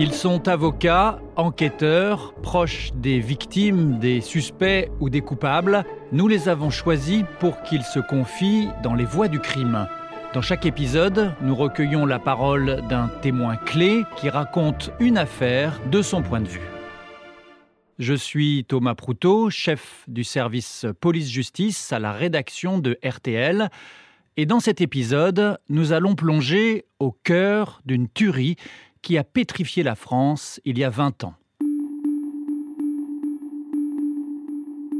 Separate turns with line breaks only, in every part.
Ils sont avocats, enquêteurs, proches des victimes, des suspects ou des coupables. Nous les avons choisis pour qu'ils se confient dans les voies du crime. Dans chaque épisode, nous recueillons la parole d'un témoin clé qui raconte une affaire de son point de vue. Je suis Thomas Proutot, chef du service police-justice à la rédaction de RTL. Et dans cet épisode, nous allons plonger au cœur d'une tuerie qui a pétrifié la France il y a 20 ans.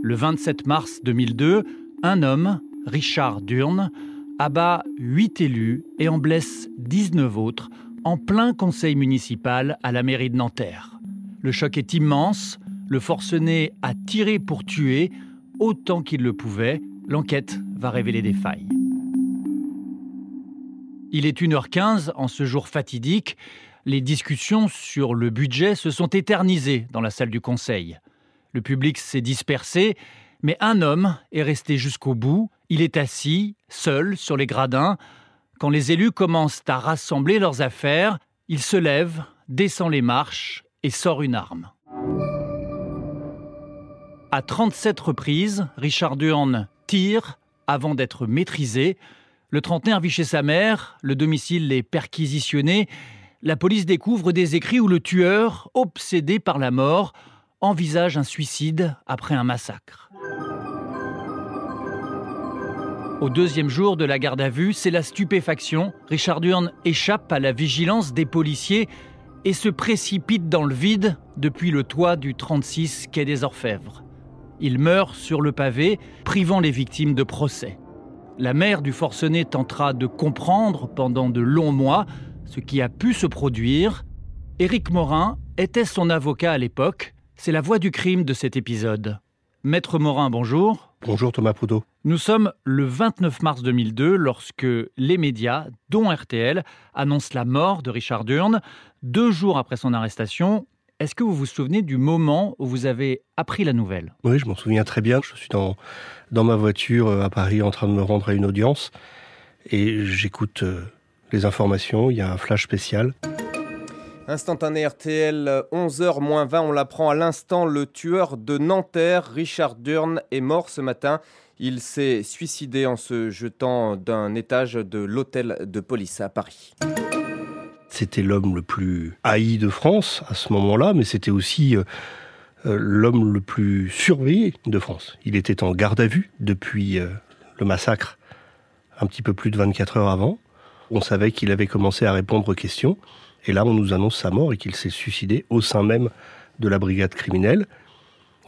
Le 27 mars 2002, un homme, Richard Durne, abat 8 élus et en blesse 19 autres en plein conseil municipal à la mairie de Nanterre. Le choc est immense, le forcené a tiré pour tuer autant qu'il le pouvait. L'enquête va révéler des failles. Il est 1h15 en ce jour fatidique. Les discussions sur le budget se sont éternisées dans la salle du Conseil. Le public s'est dispersé, mais un homme est resté jusqu'au bout. Il est assis, seul, sur les gradins. Quand les élus commencent à rassembler leurs affaires, il se lève, descend les marches et sort une arme. À 37 reprises, Richard Durne tire avant d'être maîtrisé. Le trentenaire vit chez sa mère, le domicile est perquisitionné. La police découvre des écrits où le tueur, obsédé par la mort, envisage un suicide après un massacre. Au deuxième jour de la garde à vue, c'est la stupéfaction. Richard Durne échappe à la vigilance des policiers et se précipite dans le vide depuis le toit du 36 quai des Orfèvres. Il meurt sur le pavé, privant les victimes de procès. La mère du forcené tentera de comprendre pendant de longs mois ce qui a pu se produire. Éric Morin était son avocat à l'époque. C'est la voix du crime de cet épisode. Maître Morin, bonjour.
Bonjour Thomas Poudot.
Nous sommes le 29 mars 2002 lorsque les médias, dont RTL, annoncent la mort de Richard Durne. Deux jours après son arrestation, est-ce que vous vous souvenez du moment où vous avez appris la nouvelle?
Oui, je m'en souviens très bien. Je suis dans, dans ma voiture euh, à Paris en train de me rendre à une audience et j'écoute euh, les informations. Il y a un flash spécial.
Instantané RTL, 11h 20, on l'apprend à l'instant, le tueur de Nanterre, Richard Durne, est mort ce matin. Il s'est suicidé en se jetant d'un étage de l'hôtel de police à Paris.
C'était l'homme le plus haï de France à ce moment-là, mais c'était aussi euh, euh, l'homme le plus surveillé de France. Il était en garde à vue depuis euh, le massacre, un petit peu plus de 24 heures avant. On savait qu'il avait commencé à répondre aux questions, et là on nous annonce sa mort et qu'il s'est suicidé au sein même de la brigade criminelle.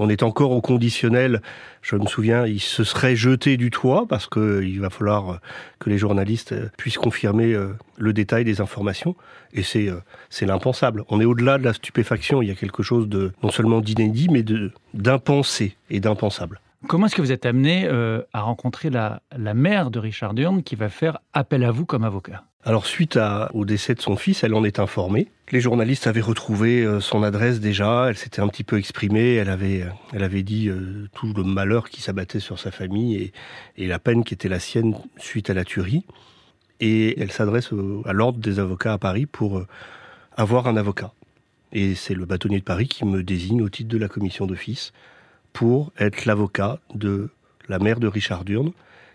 On est encore au conditionnel. Je me souviens, il se serait jeté du toit parce qu'il va falloir euh, que les journalistes euh, puissent confirmer euh, le détail des informations. Et c'est c'est l'impensable. On est au-delà de la stupéfaction. Il y a quelque chose de non seulement d'inédit, mais de d'impensé et d'impensable.
Comment est-ce que vous êtes amené à rencontrer la, mère de Richard Durne qui va faire appel à vous comme avocat?
Alors suite au décès de son fils, elle en est informée. Les journalistes avaient retrouvé euh, son adresse déjà, elle s'était un petit peu exprimée, elle avait, euh, elle avait dit euh, tout le malheur qui s'abattait sur sa famille et, la peine qui était la sienne suite à la tuerie. Et elle s'adresse à l'ordre des avocats à Paris pour avoir un avocat. Et c'est le bâtonnier de Paris qui me désigne au titre de la commission d'office pour être l'avocat de la mère de Richard Durne,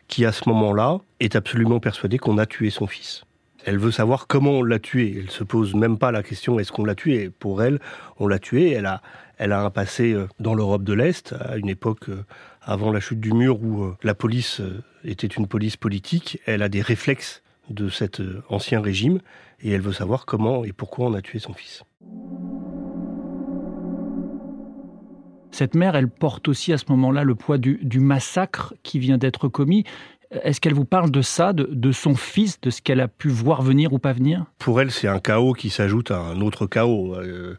qui à ce moment-là est absolument persuadée qu'on a tué son fils. Elle veut savoir comment on l'a tué. Elle se pose même pas la question est-ce qu'on l'a tué? Pour elle, on l'a tué. Elle a, elle a un passé euh, dans l'Europe de l'Est, à une époque euh, avant la chute du mur où euh, la police était une police politique. Elle a des réflexes de cet ancien régime et elle veut savoir comment et pourquoi on a tué son fils.
Cette mère, elle porte aussi à ce moment-là le poids du, massacre qui vient d'être commis. Est-ce qu'elle vous parle de ça, de, son fils, de ce qu'elle a pu voir venir ou pas venir?
Pour elle, c'est un chaos qui s'ajoute à un autre chaos. Euh,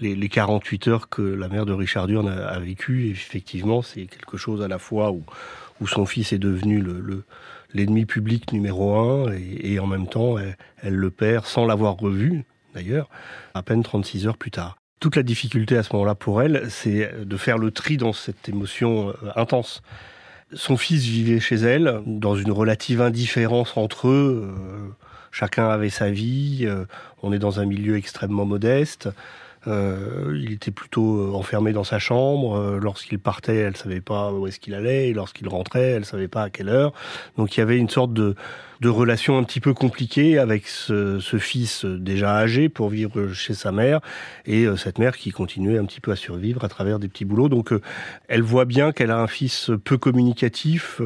les, 48 heures que la mère de Richard Durne a, vécu, effectivement, c'est quelque chose à la fois où, son fils est devenu le, l'ennemi public numéro un et, en même temps, elle le perd sans l'avoir revu, d'ailleurs, à peine 36 heures plus tard. Toute la difficulté à ce moment-là pour elle, c'est de faire le tri dans cette émotion euh, intense. Son fils vivait chez elle, dans une relative indifférence entre eux. Euh, chacun avait sa vie, on est dans un milieu extrêmement modeste. Euh, il était plutôt euh, enfermé dans sa chambre. Euh, lorsqu'il partait, elle savait pas où est-ce qu'il allait. Lorsqu'il rentrait, elle savait pas à quelle heure. Donc il y avait une sorte de, de relation un petit peu compliquée avec ce, ce, fils déjà âgé pour vivre chez sa mère et cette mère qui continuait un petit peu à survivre à travers des petits boulots. Donc elle voit bien qu'elle a un fils peu communicatif.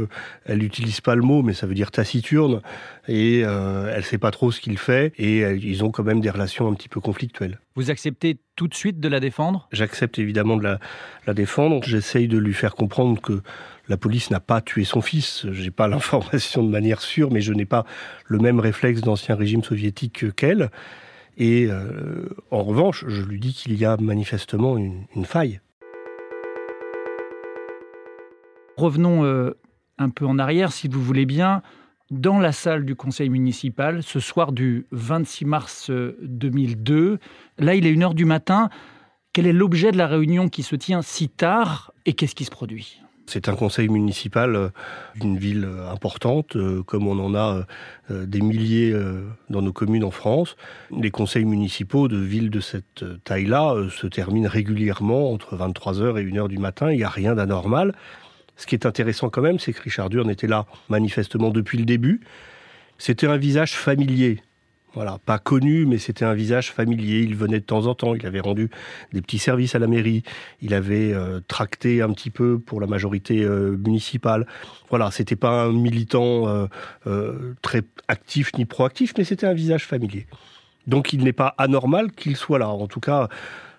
Elle n'utilise pas le mot, mais ça veut dire taciturne. Et euh, elle sait pas trop ce qu'il fait. Et ils ont quand même des relations un petit peu conflictuelles.
Vous acceptez tout de suite de la défendre?
J'accepte évidemment de la, défendre. J'essaye de lui faire comprendre que la police n'a pas tué son fils. J'ai pas l'information de manière sûre, mais je n'ai pas le même réflexe d'ancien régime soviétique qu'elle. Et euh, en revanche, je lui dis qu'il y a manifestement une, faille.
Revenons euh, un peu en arrière, si vous voulez bien dans la salle du conseil municipal ce soir du 26 mars 2002. Euh, Là, il est 1h du matin. Quel est l'objet de la réunion qui se tient si tard et qu'est-ce qui se produit?
C'est un conseil municipal euh, d'une ville euh, importante, comme on en a des milliers dans nos communes en France. Les conseils municipaux de villes de cette taille-là se terminent régulièrement entre 23h et 1h du matin. Il n'y a rien d'anormal. Ce qui est intéressant quand même, c'est que Richard Durn était là manifestement depuis le début. C'était un visage familier. Voilà, pas connu, mais c'était un visage familier. Il venait de temps en temps. Il avait rendu des petits services à la mairie. Il avait euh, tracté un petit peu pour la majorité euh, municipale. Voilà, c'était pas un militant euh, très actif ni proactif, mais c'était un visage familier. Donc il n'est pas anormal qu'il soit là. En tout cas,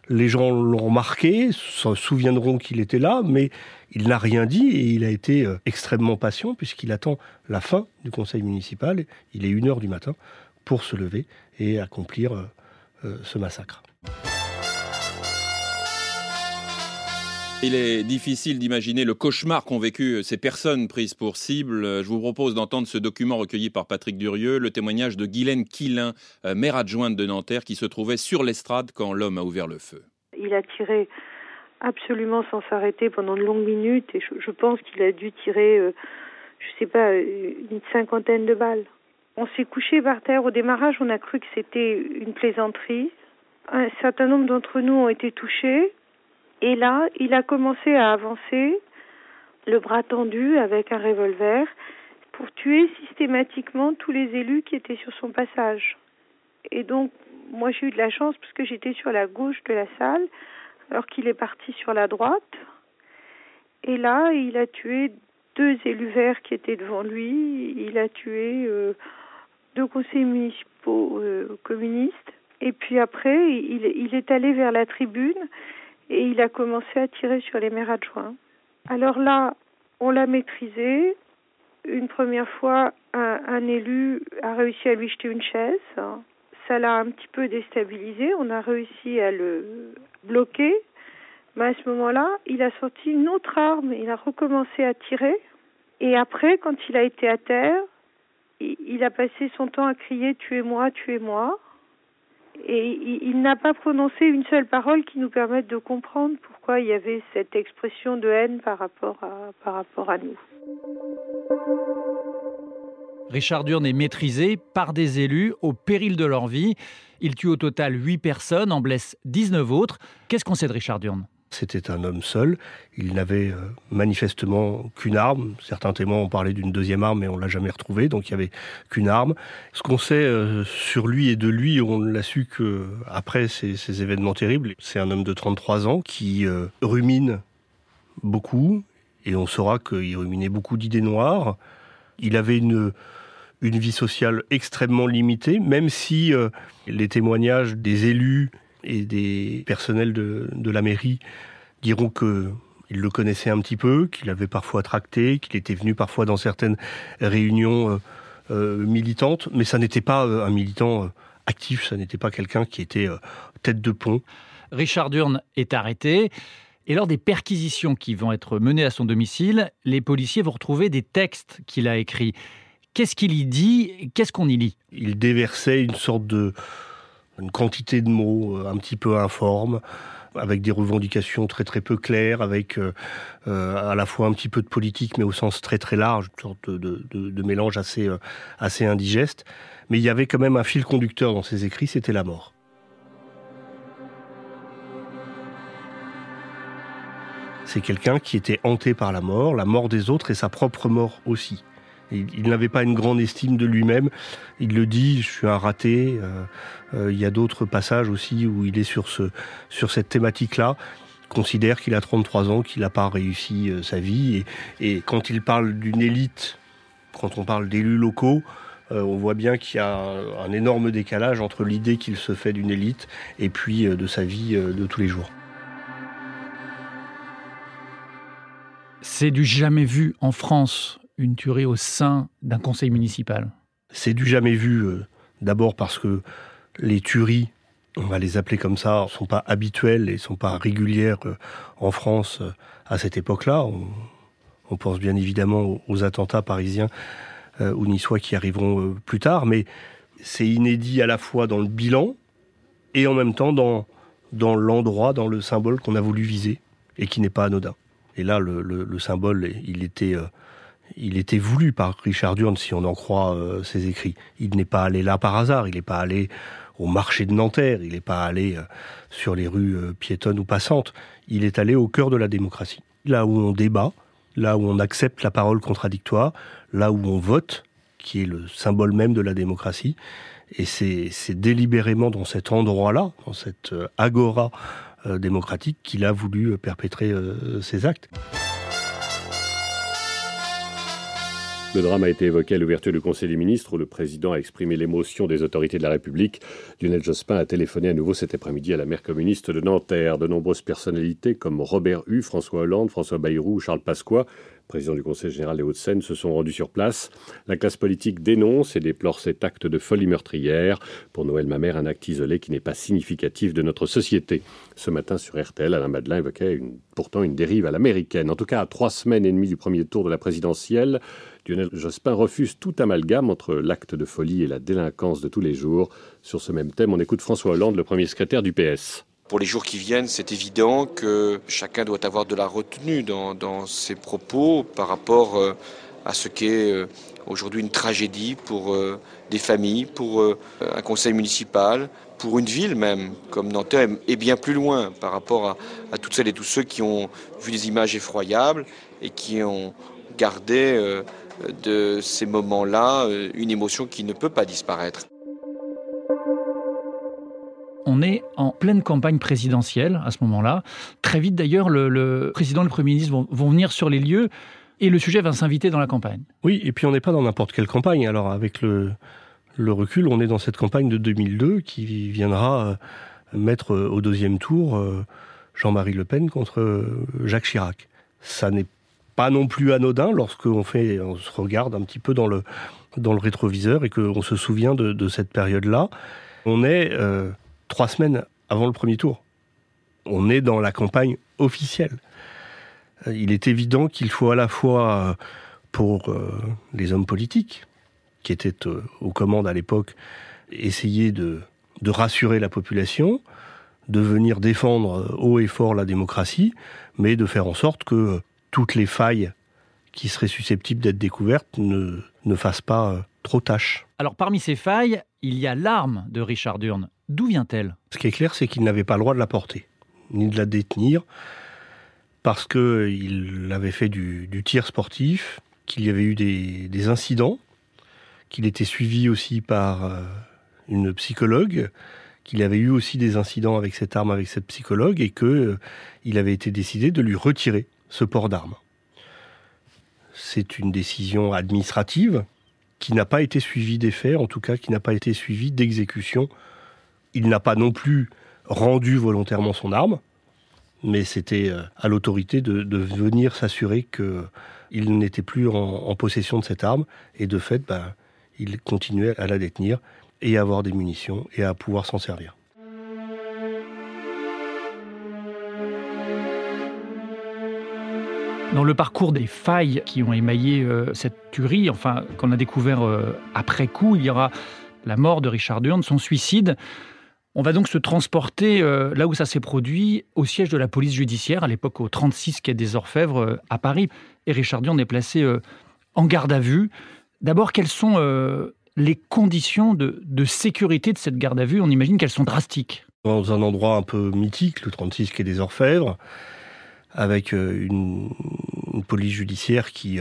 les gens l'ont remarqué, se souviendront qu'il était là, mais il n'a rien dit et il a été extrêmement patient puisqu'il attend la fin du conseil municipal. Il est une heure du matin pour se lever et accomplir euh, euh, ce massacre.
Il est difficile d'imaginer le cauchemar qu'ont vécu ces personnes prises pour cible. Je vous propose d'entendre ce document recueilli par Patrick Durieux, le témoignage de Guylaine Quilin, maire adjointe de Nanterre, qui se trouvait sur l'estrade quand l'homme a ouvert le feu.
Il a tiré absolument sans s'arrêter pendant de longues minutes et je, pense qu'il a dû tirer, je euh, je sais pas, une cinquantaine de balles. On s'est couché par terre. Au démarrage, on a cru que c'était une plaisanterie. Un certain nombre d'entre nous ont été touchés. Et là, il a commencé à avancer, le bras tendu avec un revolver, pour tuer systématiquement tous les élus qui étaient sur son passage. Et donc, moi j'ai eu de la chance parce que j'étais sur la gauche de la salle, alors qu'il est parti sur la droite. Et là, il a tué deux élus verts qui étaient devant lui. Il a tué euh, deux conseillers municipaux communistes. Et puis après, il, il est allé vers la tribune et il a commencé à tirer sur les maires adjoints. Alors là, on l'a maîtrisé. Une première fois, un, élu a réussi à lui jeter une chaise. Ça l'a un petit peu déstabilisé. On a réussi à le bloquer. Mais à ce moment-là, il a sorti une autre arme. Il a recommencé à tirer. Et après, quand il a été à terre, il a passé son temps à crier Tuez-moi, tuez-moi et il, n'a pas prononcé une seule parole qui nous permette de comprendre pourquoi il y avait cette expression de haine par rapport à, par rapport à nous.
Richard Durne est maîtrisé par des élus au péril de leur vie. Il tue au total 8 personnes, en blesse 19 autres. Qu'est-ce qu'on sait de Richard Durne
c'était un homme seul. Il n'avait euh, manifestement qu'une arme. Certains témoins ont parlé d'une deuxième arme, mais on l'a jamais retrouvé, donc il y avait qu'une arme. Ce qu'on sait euh, sur lui et de lui, on l'a su que après ces, événements terribles. C'est un homme de 33 ans qui euh, rumine beaucoup, et on saura qu'il ruminait beaucoup d'idées noires. Il avait une une vie sociale extrêmement limitée, même si les témoignages des élus et des personnels de, de la mairie diront que il le connaissait un petit peu, qu'il avait parfois tracté, qu'il était venu parfois dans certaines réunions euh, euh, militantes, mais ça n'était pas euh, un militant actif, ça n'était pas quelqu'un qui était tête de pont.
Richard Durne est arrêté. Et lors des perquisitions qui vont être menées à son domicile, les policiers vont retrouver des textes qu'il a écrits. Qu'est-ce qu'il y dit? Qu'est-ce qu'on y lit?
Il déversait une sorte de, une quantité de mots un petit peu informes, avec des revendications très très peu claires, avec à la fois un petit peu de politique, mais au sens très très large, une sorte de, mélange assez indigeste. Mais il y avait quand même un fil conducteur dans ses écrits, c'était la mort. C'est quelqu'un qui était hanté par la mort, la mort des autres et sa propre mort aussi. Il, n'avait pas une grande estime de lui-même. Il le dit, je suis un raté. Euh, euh, il y a d'autres passages aussi où il est sur, ce, sur cette thématique-là. Considère qu'il a 33 ans, qu'il n'a pas réussi euh, sa vie. Et, quand il parle d'une élite, quand on parle d'élus locaux, on voit bien qu'il y a un énorme décalage entre l'idée qu'il se fait d'une élite et puis de sa vie de tous les jours.
C'est du jamais vu en France, une tuerie au sein d'un conseil municipal.
C'est du jamais vu, euh, d'abord parce que les tueries, on va les appeler comme ça, ne sont pas habituelles et ne sont pas régulières euh, en France euh, à cette époque-là. On, pense bien évidemment aux, attentats parisiens ou niçois qui arriveront plus tard, mais c'est inédit à la fois dans le bilan et en même temps dans, dans l'endroit, dans le symbole qu'on a voulu viser et qui n'est pas anodin. Et là, le, symbole, il était, il était voulu par Richard Durn, si on en croit euh, ses écrits. Il n'est pas allé là par hasard, il n'est pas allé au marché de Nanterre, il n'est pas allé euh, sur les rues piétonnes ou passantes. Il est allé au cœur de la démocratie, là où on débat, là où on accepte la parole contradictoire, là où on vote, qui est le symbole même de la démocratie. Et c'est délibérément dans cet endroit-là, dans cette agora euh, démocratique qu'il a voulu euh, perpétrer euh, actes.
Le drame a été évoqué à l'ouverture du Conseil des ministres où le président a exprimé l'émotion des autorités de la République. Lionel Jospin a téléphoné à nouveau cet après-midi à la maire communiste de Nanterre. De nombreuses personnalités comme Robert Hue, François Hollande, François Bayrou ou Charles Pasqua président du Conseil général des Hauts-de-Seine, se sont rendus sur place. La classe politique dénonce et déplore cet acte de folie meurtrière. Pour Noël Mamère, un acte isolé qui n'est pas significatif de notre société. Ce matin sur RTL, Alain Madelin évoquait pourtant une dérive à l'américaine. En tout cas, à trois semaines et demie du premier tour de la présidentielle, Lionel Jospin refuse tout amalgame entre l'acte de folie et la délinquance de tous les jours. Sur ce même thème, on écoute François Hollande, le premier secrétaire du PS
pour les jours qui viennent, c'est évident que chacun doit avoir de la retenue dans, ses propos par rapport euh, à ce qu'est euh, aujourd'hui une tragédie pour euh, des familles, pour un conseil municipal, pour une ville même, comme Nanterre, et bien plus loin par rapport à, toutes celles et tous ceux qui ont vu des images effroyables et qui ont gardé de ces moments-là une émotion qui ne peut pas disparaître.
On est en pleine campagne présidentielle à ce moment-là. Très vite d'ailleurs, le, président et le Premier ministre vont, venir sur les lieux et le sujet va s'inviter dans la campagne.
Oui, et puis on n'est pas dans n'importe quelle campagne. Alors avec le, recul, on est dans cette campagne de 2002 qui viendra euh, mettre euh, au deuxième tour euh, Jean-Marie Le Pen contre Jacques Chirac. Ça n'est pas non plus anodin lorsqu'on fait, on se regarde un petit peu dans le, dans le rétroviseur et qu'on se souvient de, cette période-là. On est trois semaines avant le premier tour. On est dans la campagne officielle. Euh, il est évident qu'il faut à la fois euh, pour euh, les hommes politiques, qui étaient aux commandes à l'époque, essayer de, de rassurer la population, de venir défendre haut et fort la démocratie, mais de faire en sorte que toutes les failles qui seraient susceptibles d'être découvertes ne, ne fassent pas trop tâche.
Alors parmi ces failles, il y a l'arme de Richard Durn. D'où vient-elle?
Ce qui est clair, c'est qu'il n'avait pas le droit de la porter, ni de la détenir, parce qu'il avait fait du, tir sportif, qu'il y avait eu des, incidents, qu'il était suivi aussi par euh, une psychologue, qu'il avait eu aussi des incidents avec cette arme, avec cette psychologue, et qu'il euh, avait été décidé de lui retirer ce port d'arme. C'est une décision administrative qui n'a pas été suivie des faits, en tout cas qui n'a pas été suivie d'exécution il n'a pas non plus rendu volontairement son arme, mais c'était euh, à l'autorité de, venir s'assurer qu'il n'était plus en, possession de cette arme, et de fait, ben, il continuait à la détenir et à avoir des munitions et à pouvoir s'en servir.
Dans le parcours des failles qui ont émaillé euh, cette tuerie, enfin qu'on a découvert euh, après coup, il y aura la mort de Richard Durn, son suicide. On va donc se transporter euh, là où ça s'est produit, au siège de la police judiciaire, à l'époque au 36 quai des Orfèvres à Paris. Et Richard Durn est placé en garde à vue. D'abord, quelles sont les conditions de, sécurité de cette garde à vue? On imagine qu'elles sont drastiques.
Dans un endroit un peu mythique, le 36 quai des Orfèvres, avec une, police judiciaire qui,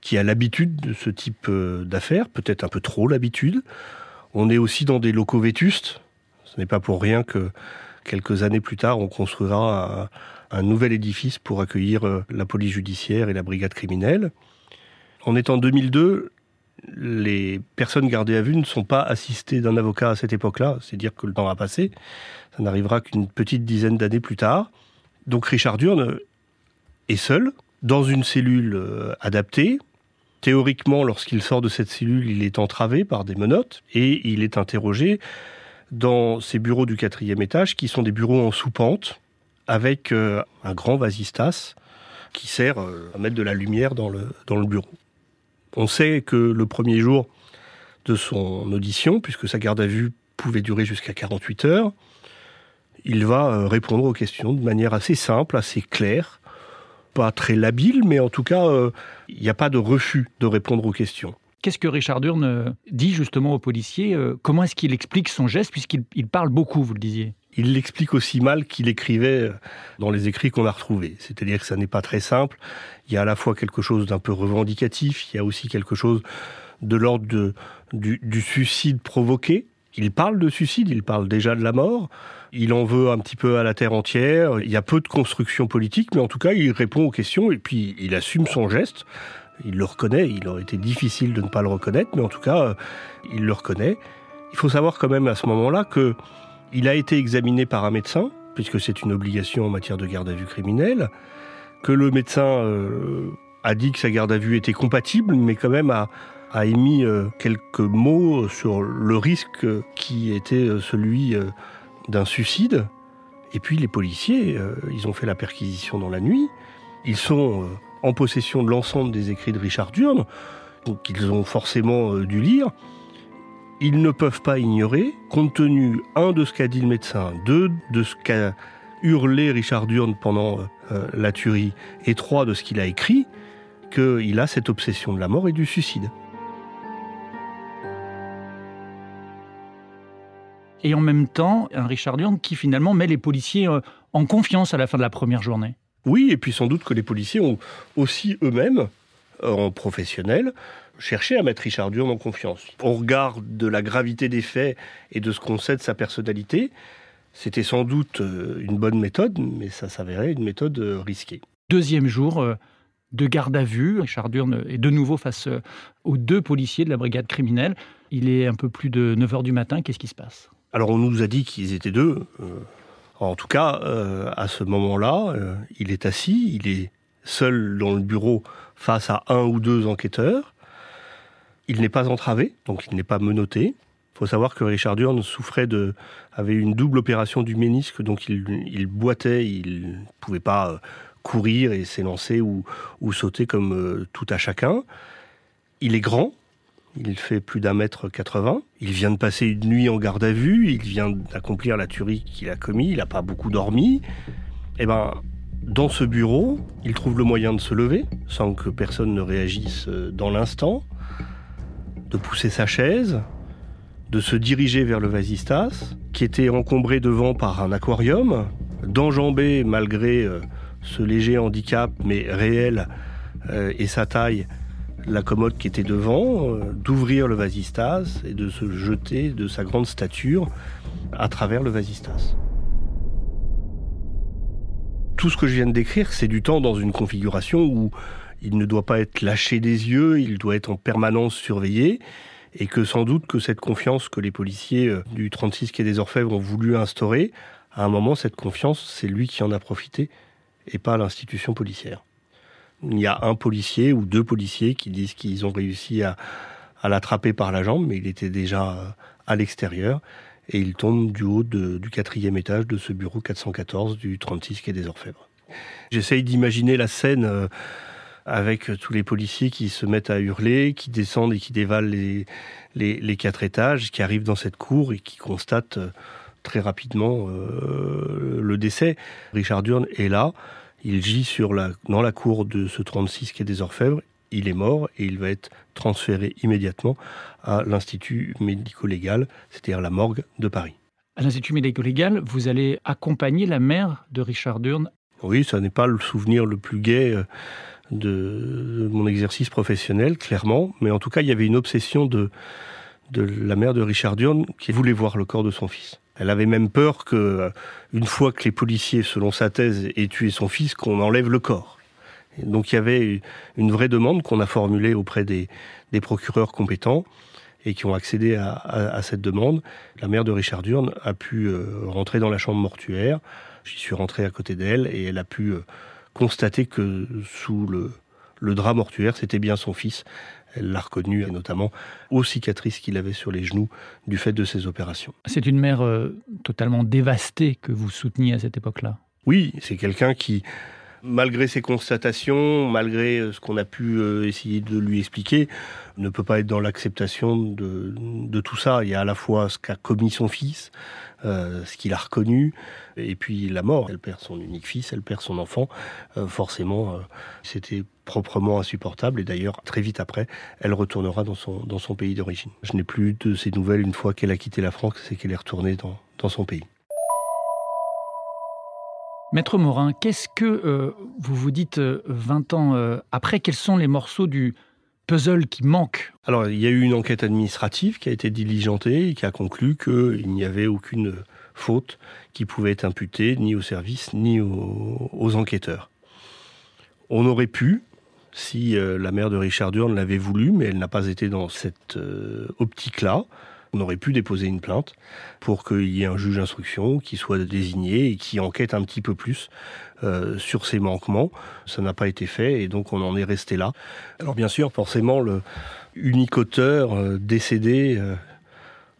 qui a l'habitude de ce type d'affaires, peut-être un peu trop l'habitude. On est aussi dans des locaux vétustes, ce n'est pas pour rien que quelques années plus tard, on construira un, nouvel édifice pour accueillir euh, la police judiciaire et la brigade criminelle. On est en 2002, les personnes gardées à vue ne sont pas assistées d'un avocat à cette époque-là, c'est dire que le temps a passé. Ça n'arrivera qu'une petite dizaine d'années plus tard. Donc Richard Durne est seul, dans une cellule euh, adaptée. Théoriquement, lorsqu'il sort de cette cellule, il est entravé par des menottes et il est interrogé dans ces bureaux du quatrième étage, qui sont des bureaux en sous-pente, avec euh, un grand vasistas qui sert euh, à mettre de la lumière dans le, dans le bureau. On sait que le premier jour de son audition, puisque sa garde à vue pouvait durer jusqu'à 48 heures, il va euh, répondre aux questions de manière assez simple, assez claire, pas très labile, mais en tout cas, il n'y a pas de refus de répondre aux questions.
Qu'est-ce que Richard Durn euh, dit justement aux policiers euh, Comment est-ce qu'il explique son geste puisqu'il parle beaucoup, vous le disiez?
Il l'explique aussi mal qu'il écrivait euh, dans les écrits qu'on a retrouvés. C'est-à-dire que ça n'est pas très simple. Il y a à la fois quelque chose d'un peu revendicatif, il y a aussi quelque chose de l'ordre du, du, suicide provoqué. Il parle de suicide, il parle déjà de la mort. Il en veut un petit peu à la terre entière. Il y a peu de construction politique, mais en tout cas, il répond aux questions et puis il assume son geste il le reconnaît, il aurait été difficile de ne pas le reconnaître, mais en tout cas, euh, il le reconnaît. Il faut savoir quand même à ce moment-là que il a été examiné par un médecin, puisque c'est une obligation en matière de garde à vue criminelle, que le médecin euh, a dit que sa garde à vue était compatible, mais quand même a, émis euh, quelques mots sur le risque qui était celui d'un suicide. Et puis les policiers, ils ont fait la perquisition dans la nuit. Ils sont en possession de l'ensemble des écrits de Richard Durne, qu'ils ont forcément euh, dû lire, ils ne peuvent pas ignorer, compte tenu, un, de ce qu'a dit le médecin, deux, de ce qu'a hurlé Richard Durne pendant euh, la tuerie, et trois, de ce qu'il a écrit, qu'il a cette obsession de la mort et du suicide.
Et en même temps, un Richard Durne qui finalement met les policiers euh, en confiance à la fin de la première journée.
Oui, et puis sans doute que les policiers ont aussi eux-mêmes, euh, en professionnel, cherché à mettre Richard Durne en confiance. Au regard de la gravité des faits et de ce qu'on sait de sa personnalité, c'était sans doute euh, une bonne méthode, mais ça s'avérait une méthode risquée.
Deuxième jour de garde à vue, Richard Durne est de nouveau face aux deux policiers de la brigade criminelle. Il est un peu plus de 9 h du matin, qu'est-ce qui se passe?
Alors on nous a dit qu'ils étaient deux. En tout cas, euh, à ce moment-là, euh, il est assis, il est seul dans le bureau face à un ou deux enquêteurs. Il n'est pas entravé, donc il n'est pas menotté. Il faut savoir que Richard Durn souffrait de, avait une double opération du ménisque, donc il, boitait, il ne pouvait pas euh, courir et s'élancer ou, sauter comme tout à chacun. Il est grand, il fait plus d'un mètre 80. Il vient de passer une nuit en garde à vue. Il vient d'accomplir la tuerie qu'il a commis. Il n'a pas beaucoup dormi. Eh ben, dans ce bureau, il trouve le moyen de se lever sans que personne ne réagisse euh, dans l'instant, de pousser sa chaise, de se diriger vers le vasistas, qui était encombré devant par un aquarium, d'enjamber malgré euh, ce léger handicap, mais réel, euh, et sa taille, la commode qui était devant, euh, d'ouvrir le vasistas et de se jeter de sa grande stature à travers le vasistas. Tout ce que je viens de décrire, c'est du temps dans une configuration où il ne doit pas être lâché des yeux, il doit être en permanence surveillé, et que sans doute que cette confiance que les policiers euh, du 36 quai des Orfèvres ont voulu instaurer, à un moment, cette confiance, c'est lui qui en a profité, et pas l'institution policière il y a un policier ou deux policiers qui disent qu'ils ont réussi à, l'attraper par la jambe, mais il était déjà euh, à l'extérieur. Et il tombe du haut du quatrième étage de ce bureau 414 du 36 quai des Orfèvres. J'essaye d'imaginer la scène euh, avec tous les policiers qui se mettent à hurler, qui descendent et qui dévalent les, les, quatre étages, qui arrivent dans cette cour et qui constatent euh, très rapidement le décès. Richard Durn est là, il gît sur la, dans la cour de ce 36 qui est des Orfèvres, il est mort et il va être transféré immédiatement à l'Institut médico-légal, c'est-à-dire la morgue de Paris.
À l'Institut médico-légal, vous allez accompagner la mère de Richard Durn
Oui, ça n'est pas le souvenir le plus gai euh, de mon exercice professionnel, clairement, mais en tout cas, il y avait une obsession de, de la mère de Richard Durn qui voulait voir le corps de son fils. Elle avait même peur que, euh, une fois que les policiers, selon sa thèse, aient tué son fils, qu'on enlève le corps. Donc il y avait une vraie demande qu'on a formulée auprès des, procureurs compétents et qui ont accédé à, cette demande. La mère de Richard Durn a pu euh, rentrer dans la chambre mortuaire. J'y suis rentré à côté d'elle et elle a pu euh, constater que sous le drap mortuaire, c'était bien son fils. Elle l'a reconnu, notamment aux cicatrices qu'il avait sur les genoux du fait de ses opérations.
C'est une mère euh, totalement dévastée que vous souteniez à cette époque-là.
Oui, c'est quelqu'un qui malgré ses constatations, malgré euh, ce qu'on a pu euh, essayer de lui expliquer, ne peut pas être dans l'acceptation de, tout ça. Il y a à la fois ce qu'a commis son fils, euh, ce qu'il a reconnu, et puis la mort. Elle perd son unique fils, elle perd son enfant. forcément, c'était proprement insupportable. Et d'ailleurs, très vite après, elle retournera dans son, pays d'origine. Je n'ai plus de ses nouvelles une fois qu'elle a quitté la France, c'est qu'elle est retournée dans son pays.
Maître Morin, qu'est-ce que euh, vous vous dites 20 euh, ans euh, après Quels sont les morceaux du puzzle qui manquent
Alors, il y a eu une enquête administrative qui a été diligentée et qui a conclu qu'il n'y avait aucune faute qui pouvait être imputée ni au service ni aux, enquêteurs. On aurait pu, si la mère de Richard Durn l'avait voulu, mais elle n'a pas été dans cette optique-là, on aurait pu déposer une plainte pour qu'il y ait un juge d'instruction qui soit désigné et qui enquête un petit peu plus euh, sur ces manquements. Ça n'a pas été fait et donc on en est resté là. Alors bien sûr, forcément, le unique auteur euh, décédé euh,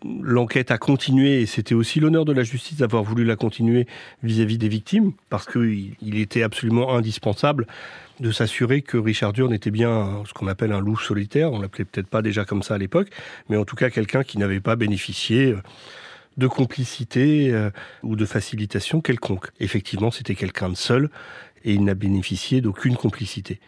l'enquête a continué et c'était aussi l'honneur de la justice d'avoir voulu la continuer vis-à-vis des victimes parce qu'il était absolument indispensable de s'assurer que Richard Durn était bien ce qu'on appelle un loup solitaire. On l'appelait peut-être pas déjà comme ça à l'époque, mais en tout cas quelqu'un qui n'avait pas bénéficié euh, de complicité euh, ou de facilitation quelconque. Effectivement, c'était quelqu'un de seul et il n'a bénéficié d'aucune complicité.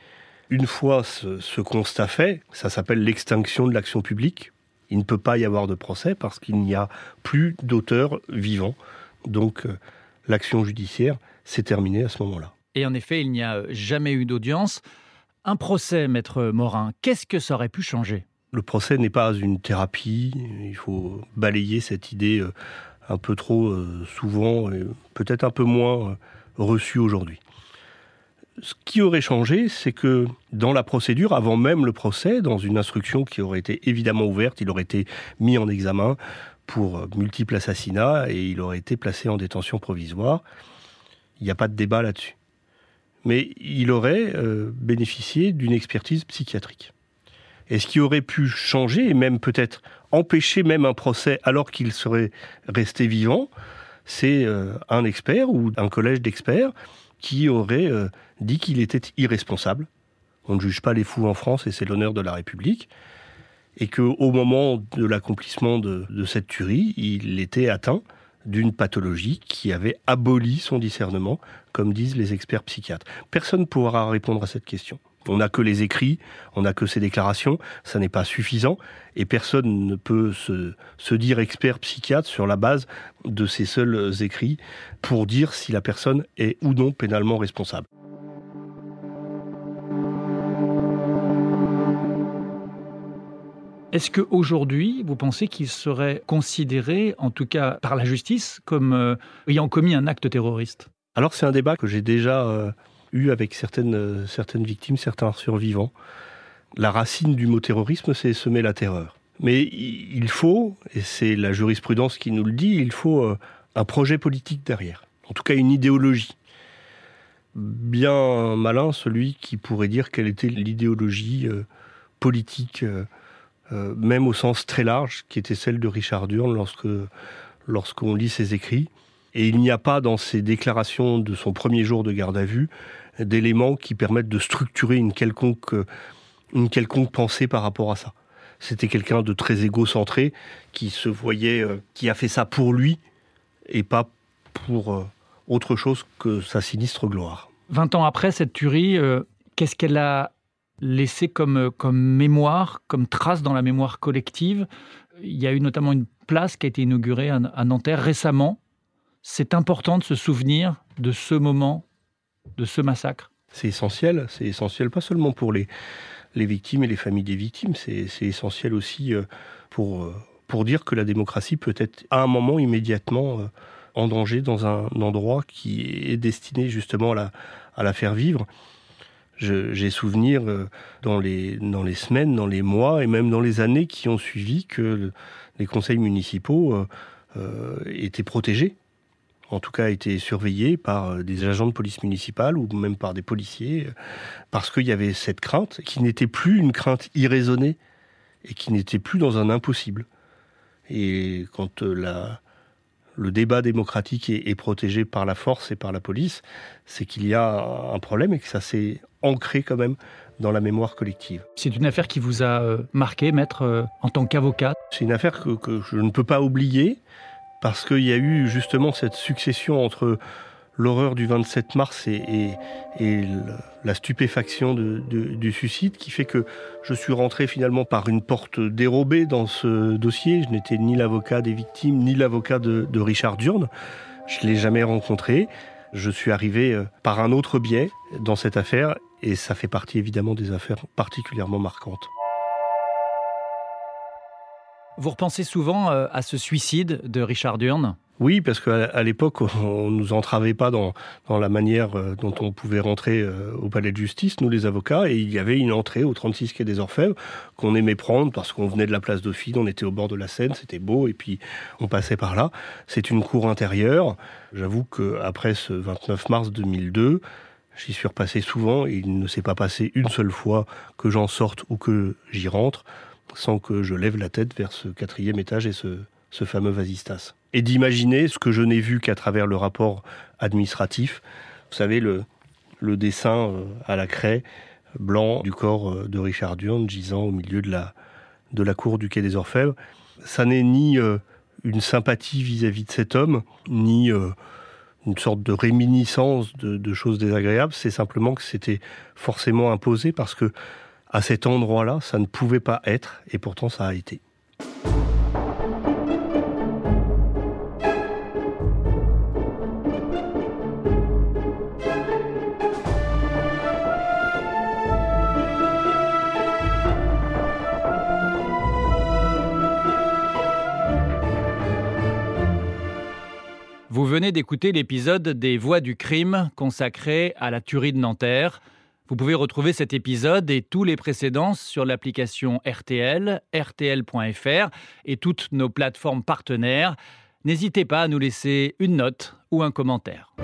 Une fois ce constat fait, ça s'appelle l'extinction de l'action publique il ne peut pas y avoir de procès parce qu'il n'y a plus d'auteur vivant. Donc euh, l'action judiciaire s'est terminée à ce moment-là.
Et en effet, il n'y a jamais eu d'audience. Un procès, maître Morin, qu'est-ce que ça aurait pu changer?
Le procès n'est pas une thérapie. Il faut balayer cette idée euh, un peu trop euh, souvent et peut-être un peu moins reçue aujourd'hui. Ce qui aurait changé, c'est que dans la procédure, avant même le procès, dans une instruction qui aurait été évidemment ouverte, il aurait été mis en examen pour multiples assassinats et il aurait été placé en détention provisoire. Il n'y a pas de débat là-dessus. Mais il aurait euh, bénéficié d'une expertise psychiatrique. Et ce qui aurait pu changer, et même peut-être empêcher même un procès alors qu'il serait resté vivant, c'est euh, un expert ou un collège d'experts qui aurait euh, dit qu'il était irresponsable. On ne juge pas les fous en France et c'est l'honneur de la République. Et qu'au moment de l'accomplissement de, de cette tuerie, il était atteint d'une pathologie qui avait aboli son discernement, comme disent les experts psychiatres. Personne ne pourra répondre à cette question. On n'a que les écrits, on n'a que ces déclarations, ça n'est pas suffisant, et personne ne peut se, se, dire expert psychiatre sur la base de ces seuls écrits pour dire si la personne est ou non pénalement responsable.
Est-ce qu'aujourd'hui, vous pensez qu'il serait considéré, en tout cas par la justice, comme euh, ayant commis un acte terroriste?
Alors c'est un débat que j'ai déjà euh, eu avec certaines, euh, certaines victimes, certains survivants. La racine du mot terrorisme, c'est semer la terreur. Mais il faut, et c'est la jurisprudence qui nous le dit, il faut euh, un projet politique derrière. En tout cas, une idéologie. Bien malin celui qui pourrait dire quelle était l'idéologie euh, politique, même au sens très large, qui était celle de Richard Durn lorsque lorsqu'on lit ses écrits. Et il n'y a pas dans ses déclarations de son premier jour de garde à vue d'éléments qui permettent de structurer une quelconque, une quelconque pensée par rapport à ça. C'était quelqu'un de très égocentré, qui se voyait, euh, qui a fait ça pour lui, et pas pour euh, autre chose que sa sinistre gloire.
20 ans après cette tuerie, euh, qu'est-ce qu'elle a laissé comme, comme mémoire, comme trace dans la mémoire collective? Il y a eu notamment une place qui a été inaugurée à Nanterre récemment. C'est important de se souvenir de ce moment, de ce massacre?
C'est essentiel, c'est essentiel pas seulement pour les, victimes et les familles des victimes, c'est essentiel aussi euh, pour, pour dire que la démocratie peut être à un moment immédiatement en danger dans un endroit qui est destiné justement à la, faire vivre. J'ai souvenir euh, dans les, dans les semaines, dans les mois et même dans les années qui ont suivi que les conseils municipaux euh, euh, étaient protégés, en tout cas étaient surveillés par des agents de police municipale ou même par des policiers, parce qu'il y avait cette crainte qui n'était plus une crainte irraisonnée et qui n'était plus dans un impossible. Et quand la, le débat démocratique est, protégé par la force et par la police, c'est qu'il y a un problème et que ça s'est ancré quand même dans la mémoire collective.
C'est une affaire qui vous a euh, marqué, maître, euh, en tant qu'avocat?
C'est une affaire que, je ne peux pas oublier parce qu'il y a eu justement cette succession entre l'horreur du 27 mars et, la stupéfaction du suicide qui fait que je suis rentré finalement par une porte dérobée dans ce dossier. Je n'étais ni l'avocat des victimes ni l'avocat de, Richard Durne. Je ne l'ai jamais rencontré. Je suis arrivé euh, par un autre biais dans cette affaire et ça fait partie évidemment des affaires particulièrement marquantes.
Vous repensez souvent euh, à ce suicide de Richard Durne?
Oui, parce qu'à l'époque, on ne nous entravait pas dans, la manière euh, dont on pouvait rentrer euh, au palais de justice, nous les avocats, et il y avait une entrée au 36 quai des Orfèvres qu'on aimait prendre parce qu'on venait de la place Dauphine, on était au bord de la Seine, c'était beau, et puis on passait par là. C'est une cour intérieure. J'avoue qu'après ce 29 mars 2002, j'y suis repassé souvent, et il ne s'est pas passé une seule fois que j'en sorte ou que j'y rentre sans que je lève la tête vers ce quatrième étage et ce, fameux vasistas. Et d'imaginer ce que je n'ai vu qu'à travers le rapport administratif. Vous savez, le, dessin euh, à la craie blanc du corps euh, de Richard Durn gisant au milieu de la, cour du quai des Orfèvres. Ça n'est ni euh, une sympathie vis-à-vis de cet homme, ni une sorte de réminiscence de choses désagréables. C'est simplement que c'était forcément imposé parce que à cet endroit-là, ça ne pouvait pas être, et pourtant ça a été.
Vous venez d'écouter l'épisode des Voix du crime consacré à la tuerie de Nanterre. Vous pouvez retrouver cet épisode et tous les précédents sur l'application RTL, rtl.fr et toutes nos plateformes partenaires. N'hésitez pas à nous laisser une note ou un commentaire.